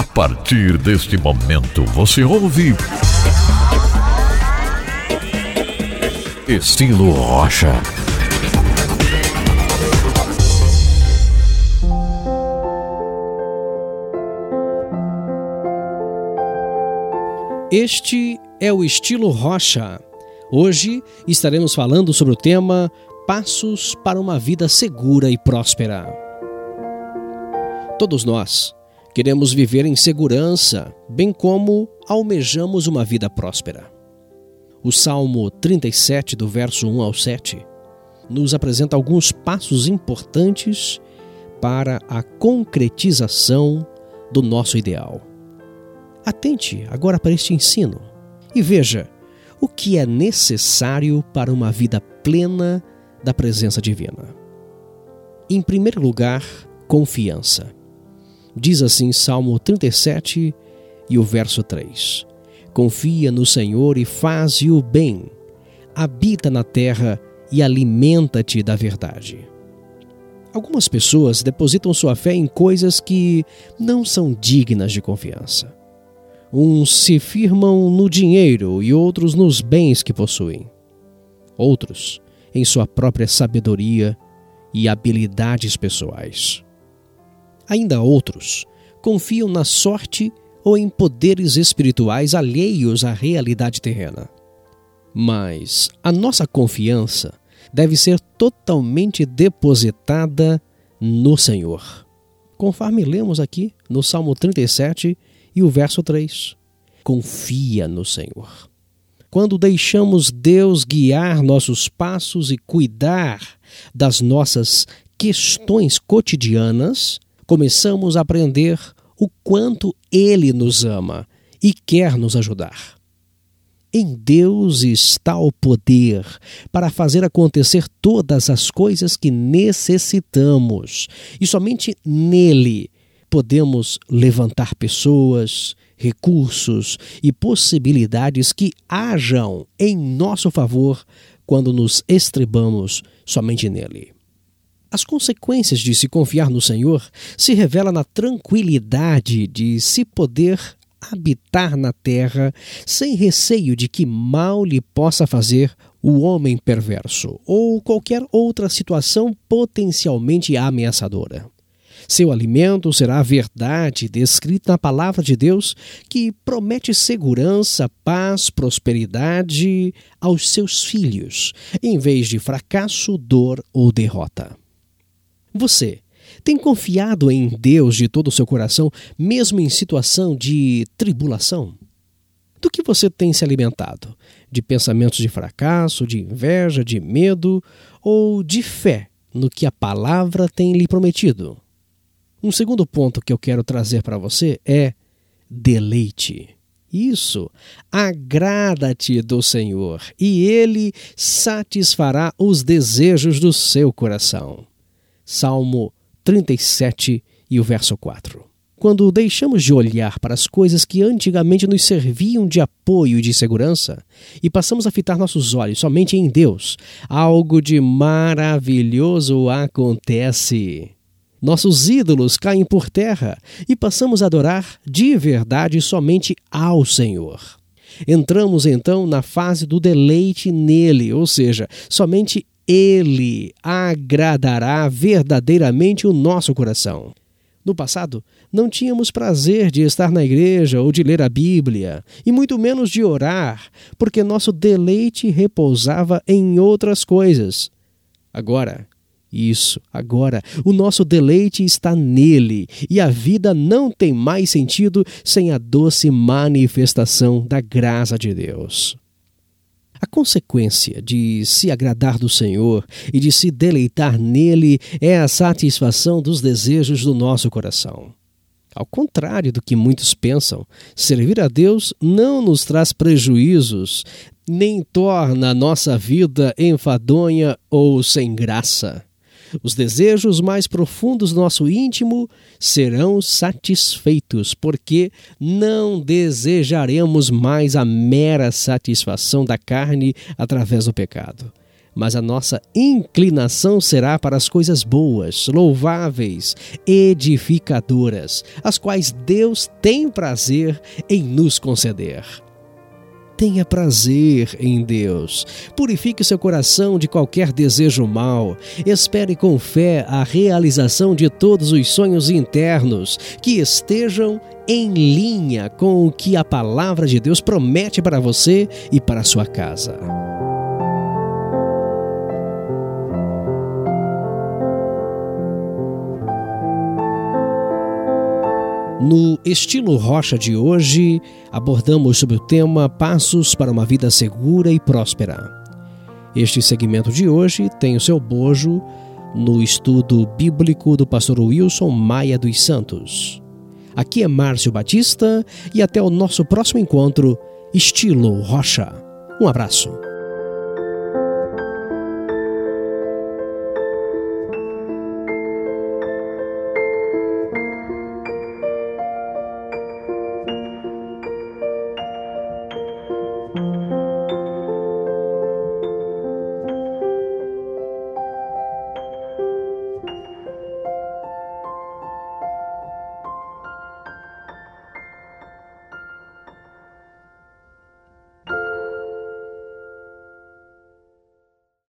A partir deste momento você ouve. Estilo Rocha. Este é o estilo Rocha. Hoje estaremos falando sobre o tema Passos para uma vida segura e próspera. Todos nós queremos viver em segurança, bem como almejamos uma vida próspera. O Salmo 37, do verso 1 ao 7, nos apresenta alguns passos importantes para a concretização do nosso ideal. Atente agora para este ensino e veja o que é necessário para uma vida plena da presença divina. Em primeiro lugar, confiança. Diz assim Salmo 37 e o verso 3: Confia no Senhor e faze o bem, habita na terra e alimenta-te da verdade. Algumas pessoas depositam sua fé em coisas que não são dignas de confiança. Uns se firmam no dinheiro e outros nos bens que possuem. Outros em sua própria sabedoria e habilidades pessoais. Ainda outros confiam na sorte ou em poderes espirituais alheios à realidade terrena. Mas a nossa confiança deve ser totalmente depositada no Senhor. Conforme lemos aqui no Salmo 37 e o verso 3. Confia no Senhor. Quando deixamos Deus guiar nossos passos e cuidar das nossas questões cotidianas, começamos a aprender o quanto Ele nos ama e quer nos ajudar. Em Deus está o poder para fazer acontecer todas as coisas que necessitamos, e somente nele podemos levantar pessoas, recursos e possibilidades que hajam em nosso favor quando nos estrebamos somente nele. As consequências de se confiar no Senhor se revela na tranquilidade de se poder habitar na terra sem receio de que mal lhe possa fazer o homem perverso ou qualquer outra situação potencialmente ameaçadora. Seu alimento será a verdade descrita na palavra de Deus, que promete segurança, paz, prosperidade aos seus filhos, em vez de fracasso, dor ou derrota. Você tem confiado em Deus de todo o seu coração, mesmo em situação de tribulação? Do que você tem se alimentado? De pensamentos de fracasso, de inveja, de medo ou de fé no que a palavra tem lhe prometido? Um segundo ponto que eu quero trazer para você é deleite. Isso, agrada-te do Senhor, e Ele satisfará os desejos do seu coração. Salmo 37 e o verso 4. Quando deixamos de olhar para as coisas que antigamente nos serviam de apoio e de segurança e passamos a fitar nossos olhos somente em Deus, algo de maravilhoso acontece. Nossos ídolos caem por terra e passamos a adorar de verdade somente ao Senhor. Entramos então na fase do deleite nele, ou seja, somente ele agradará verdadeiramente o nosso coração. No passado, não tínhamos prazer de estar na igreja ou de ler a Bíblia, e muito menos de orar, porque nosso deleite repousava em outras coisas. Agora, isso, agora, o nosso deleite está nele e a vida não tem mais sentido sem a doce manifestação da graça de Deus. A consequência de se agradar do Senhor e de se deleitar nele é a satisfação dos desejos do nosso coração. Ao contrário do que muitos pensam, servir a Deus não nos traz prejuízos, nem torna a nossa vida enfadonha ou sem graça. Os desejos mais profundos do nosso íntimo serão satisfeitos, porque não desejaremos mais a mera satisfação da carne através do pecado. mas a nossa inclinação será para as coisas boas, louváveis, edificadoras, as quais Deus tem prazer em nos conceder. Tenha prazer em Deus. Purifique seu coração de qualquer desejo mau. Espere com fé a realização de todos os sonhos internos que estejam em linha com o que a palavra de Deus promete para você e para sua casa. Estilo Rocha de hoje, abordamos sobre o tema Passos para uma Vida Segura e Próspera. Este segmento de hoje tem o seu bojo no estudo bíblico do pastor Wilson Maia dos Santos. Aqui é Márcio Batista e até o nosso próximo encontro, estilo Rocha. Um abraço.